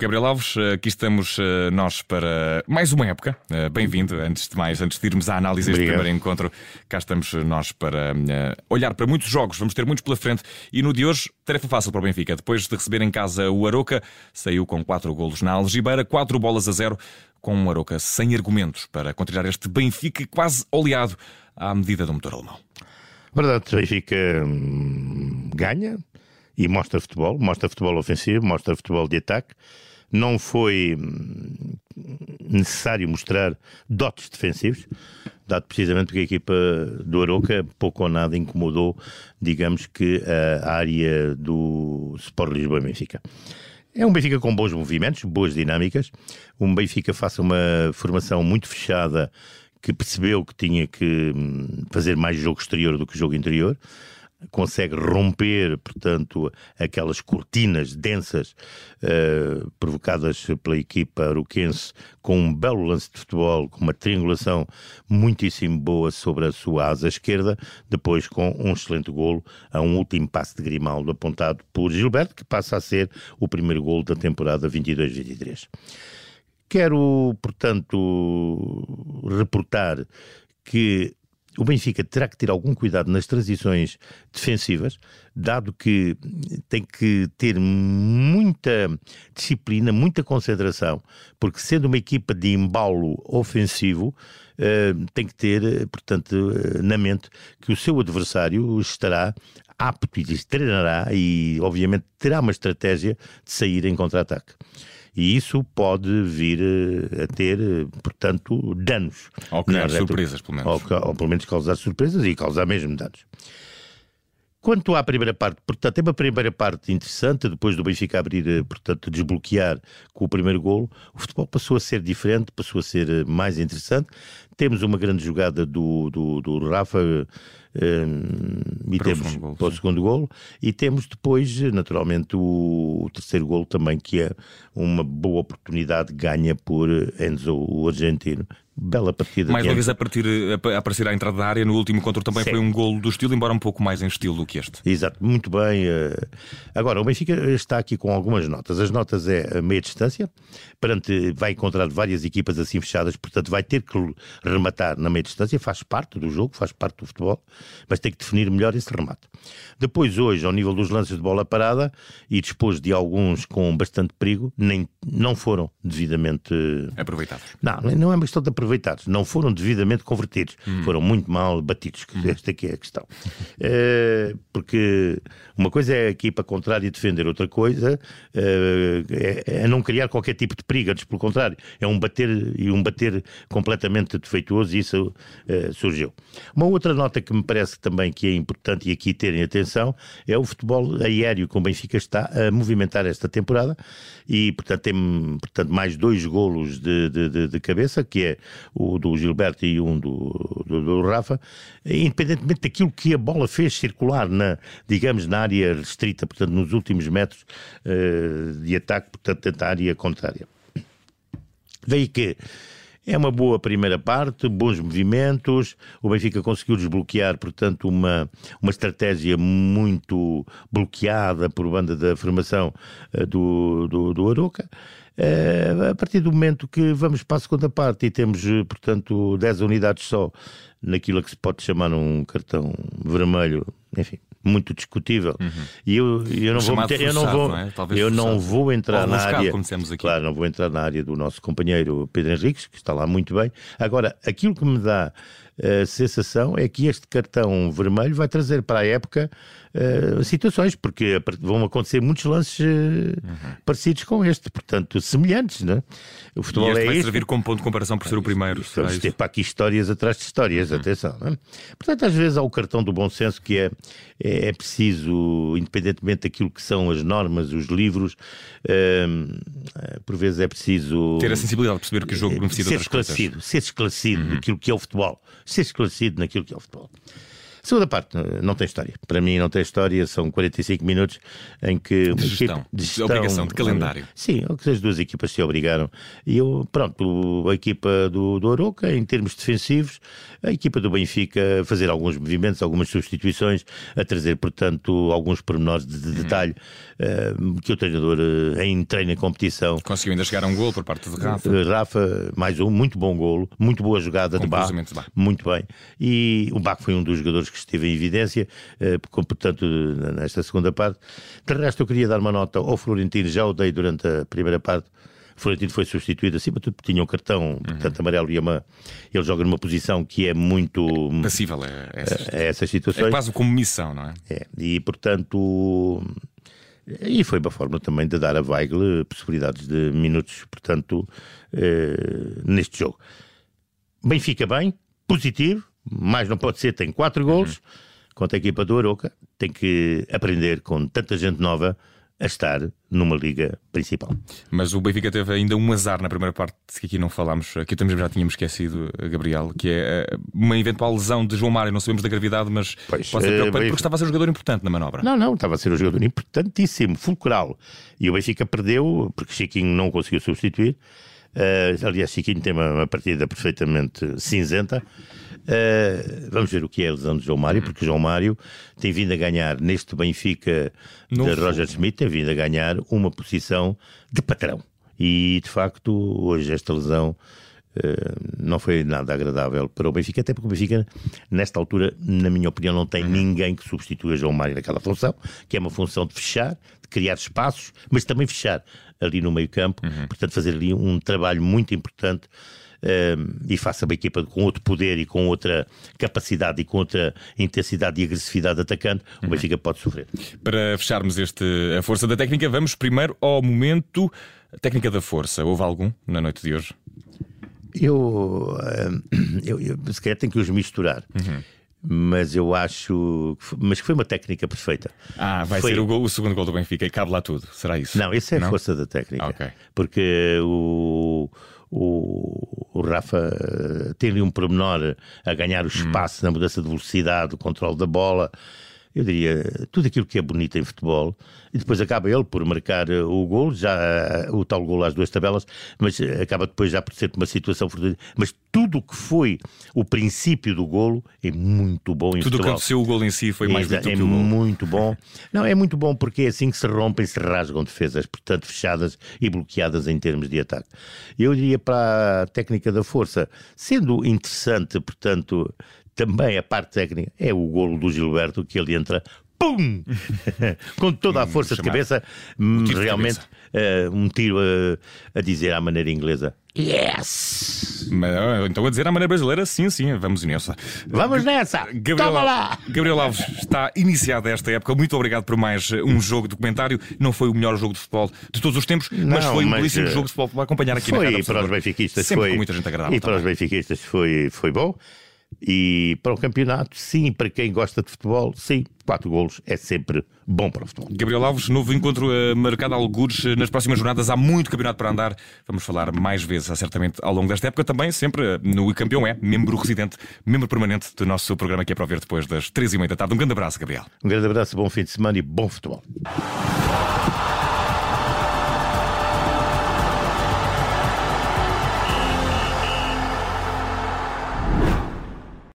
Gabriel Alves, aqui estamos eh, nós para mais uma época. Eh, bem-vindo, antes de mais, antes de irmos à análise deste primeiro encontro, cá estamos nós para eh, olhar para muitos jogos, vamos ter muitos pela frente. E no de hoje, tarefa fácil para o Benfica. Depois de receber em casa o Aroca, saiu com 4 golos na Algibeira, 4 bolas a 0, com um Aroca sem argumentos para contrariar este Benfica quase oleado à medida do motor alemão. Verdade, o Benfica hum, ganha e mostra futebol, mostra futebol ofensivo, mostra futebol de ataque não foi hum, necessário mostrar dotes defensivos, dado precisamente porque a equipa do Aroca pouco ou nada incomodou, digamos que a área do Sport Lisboa Benfica. É um Benfica com bons movimentos, boas dinâmicas, um Benfica faça uma formação muito fechada que percebeu que tinha que hum, fazer mais jogo exterior do que jogo interior consegue romper, portanto, aquelas cortinas densas uh, provocadas pela equipa aroquense com um belo lance de futebol, com uma triangulação muitíssimo boa sobre a sua asa esquerda, depois com um excelente golo a um último passe de Grimaldo apontado por Gilberto, que passa a ser o primeiro golo da temporada 22-23. Quero, portanto, reportar que o Benfica terá que ter algum cuidado nas transições defensivas, dado que tem que ter muita disciplina, muita concentração, porque sendo uma equipa de embalo ofensivo, uh, tem que ter, portanto, uh, na mente que o seu adversário estará apto e treinará e, obviamente, terá uma estratégia de sair em contra-ataque e isso pode vir eh, a ter, eh, portanto, danos. Ou criar surpresas, pelo menos. Ou, ou, pelo menos causar surpresas e causar mesmo danos. Quanto à primeira parte, portanto, tem uma primeira parte interessante, depois do Benfica abrir, eh, portanto, desbloquear com o primeiro golo, o futebol passou a ser diferente, passou a ser mais interessante. Temos uma grande jogada do, do, do Rafa e para temos o para o segundo golo e temos depois naturalmente o, o, terceiro golo também que é uma boa oportunidade ganha por Enzo o argentino bela partida. Mais uma vez a, partir, a aparecer à entrada da área, no último encontro também Sim. foi um golo do estilo, embora um pouco mais em estilo do que este. Exato, muito bem. Eh. Agora, o Benfica está aqui com algumas notas. As notas é a meia distância, perante, vai encontrar várias equipas assim fechadas, portanto vai ter que rematar na meia distância, faz parte do jogo, faz parte do futebol, mas tem que definir melhor esse remate. Depois, hoje, ao nível dos lances de bola parada, e depois de alguns com bastante perigo, nem, não foram devidamente aproveitados. Não, não é uma questão de aproveitados, não foram devidamente convertidos, hum. foram muito mal batidos. Hum. Esta aqui é a questão. é, porque uma coisa é a equipa contrária defender, outra coisa é, é, não criar qualquer tipo de perigo, antes pelo contrário, é um bater e um bater completamente e isso é, surgiu. Uma outra nota que me parece também que é importante e aqui terem atenção é o futebol aéreo que o Benfica está a movimentar esta temporada e, portanto, tem portanto, mais dois golos de, de, de, cabeça, que é o do Gilberto e um do, do, do, Rafa, independentemente daquilo que a bola fez circular na, digamos, na área restrita, portanto, nos últimos metros uh, de ataque, portanto, da área contrária. Daí que é uma boa primeira parte, bons movimentos. O Benfica conseguiu desbloquear, portanto, uma, uma estratégia muito bloqueada por banda da formação uh, do, do, do. Uh, a partir do momento que vamos para a segunda parte e temos, eh, portanto, 10 unidades só naquilo que se pode chamar um cartão vermelho, enfim, muito discutível. Uhum. E eu, eu não vou meter, eu não vou, não é? eu não vou entrar na área, claro, não vou entrar na área do nosso companheiro Pedro Henriques, que está lá muito bem. Agora, aquilo que me dá a sensação é que este cartão vermelho vai trazer para a época uh, situações, porque vão acontecer muitos lances uh, uhum. parecidos com este, portanto, semelhantes, né? O futebol e este é vai servir como ponto de comparação por ser o primeiro. Vamos ter para aqui histórias atrás de histórias, uhum. atenção. Né? Portanto, às vezes há o cartão do bom senso que é, é, é preciso, independentemente daquilo que são as normas, os livros, uh, por vezes é preciso ter a sensibilidade de perceber que o jogo beneficia ser esclarecido, ser esclarecido uhum. daquilo que é o futebol ser esclarecido naquilo que é o futebol. Segunda parte, não tem história. Para mim, não tem história. São 45 minutos em que. De gestão, de, gestão, obrigação, de calendário. Sim, as duas equipas se obrigaram. E eu, pronto, a equipa do, do Aroca, em termos defensivos, a equipa do Benfica a fazer alguns movimentos, algumas substituições, a trazer, portanto, alguns pormenores de, de uhum. detalhe uh, que o treinador uh, em treino e competição. Conseguiu ainda chegar a um gol por parte de Rafa. Uh, Rafa, mais um, muito bom golo, muito boa jogada Com de Bach. Muito bem. E o Bach foi um dos jogadores que esteve em evidência, uh, portanto, nesta segunda parte. De resto, eu queria dar uma nota ao Florentino, já o dei durante a primeira parte. Florentino foi substituído acima de tudo tinha um cartão, uhum. portanto, amarelo e uma. Ele joga numa posição que é muito. Passível a essas, a, a essas situações. É quase como missão, não é? É. E, portanto. E foi uma forma também de dar a Weigl possibilidades de minutos, portanto, eh, neste jogo. Benfica bem, positivo, mais não pode ser, tem quatro golos. Uhum. Quanto à equipa do Aroca, tem que aprender com tanta gente nova a estar numa liga principal. Mas o Benfica teve ainda um azar na primeira parte que aqui não falámos, aqui também já tínhamos esquecido, Gabriel, que é eh, uma eventual lesão de João Mário. Não sabemos da gravidade, mas pois, pode ser preocupante porque estava a ser um jogador importante na manobra. Não, não, estava a ser um jogador importantíssimo, fulcral. E o Benfica perdeu porque Chiquinho não conseguiu substituir. Uh, aliás, Chiquinho tem uma, uma partida perfeitamente cinzenta. Uh, vamos ver o que é a lesão de João Mário, porque João Mário tem vindo a ganhar neste Benfica de Roger Schmidt, tem vindo a ganhar uma posição de patrão. E de facto, hoje esta lesão uh, não foi nada agradável para o Benfica, até porque o Benfica, nesta altura, na minha opinião, não tem uhum. ninguém que substitua João Mário naquela função, que é uma função de fechar, de criar espaços, mas também fechar ali no meio-campo, uhum. portanto, fazer ali um trabalho muito importante. E faça uma equipa com outro poder e com outra capacidade e com outra intensidade e agressividade atacante, uhum. o Benfica pode sofrer. Para fecharmos este A Força da Técnica, vamos primeiro ao momento Técnica da Força. Houve algum na noite de hoje? Eu, eu, eu se calhar tenho que os misturar. Uhum mas eu acho que foi, mas foi uma técnica perfeita. Ah, vai foi... ser o, gol, o, segundo gol do Benfica e cabe lá tudo, será isso? Não, isso é a força da técnica. Okay. Porque o, o, o Rafa tem ali um pormenor a ganhar o espaço hum. na mudança de velocidade, o controle da bola eu diria, tudo aquilo que é bonito em futebol, e depois acaba ele por marcar eh, o gol, já eh, o tal gol às duas tabelas, mas eh, acaba depois já por ser uma situação mas tudo o que foi o princípio do golo é muito bom em tudo futebol. Tudo o que aconteceu o golo em si foi mais é, bonito é que o golo. muito bom. Não, é muito bom porque é assim que se rompem, se rasgam defesas, portanto fechadas e bloqueadas em termos de ataque. Eu diria para a técnica da força, sendo interessante, portanto, também a parte técnica é o golo do Gilberto, que ele entra pum! Com toda a força de cabeça, um realmente de cabeça. Uh, um tiro a, a, dizer à maneira inglesa. Yes! Mas, então a dizer à maneira brasileira, sim, sim, vamos nessa. Vamos nessa! Gabriel, Toma lá! Gabriel Alves está iniciada esta época. Muito obrigado por mais um jogo documentário. Não foi o melhor jogo de futebol de todos os tempos, Não, mas foi um belíssimo jogo de futebol para acompanhar aqui foi na Foi para os benfiquistas, Sempre foi. Com muita gente agradável. E para os benfiquistas foi, foi bom. E para o campeonato, sim, para quem gosta de futebol, sim, quatro golos é sempre bom para o futebol. Gabriel Alves, novo encontro uh, marcado a algures uh, nas próximas jornadas. Há muito campeonato para andar. Vamos falar mais vezes, certamente, ao longo desta época. Também sempre uh, no Campeão é, membro residente, membro permanente do nosso programa que é para ver depois das três e meia da tarde. Um grande abraço, Gabriel. Um grande abraço, bom fim de semana e bom futebol.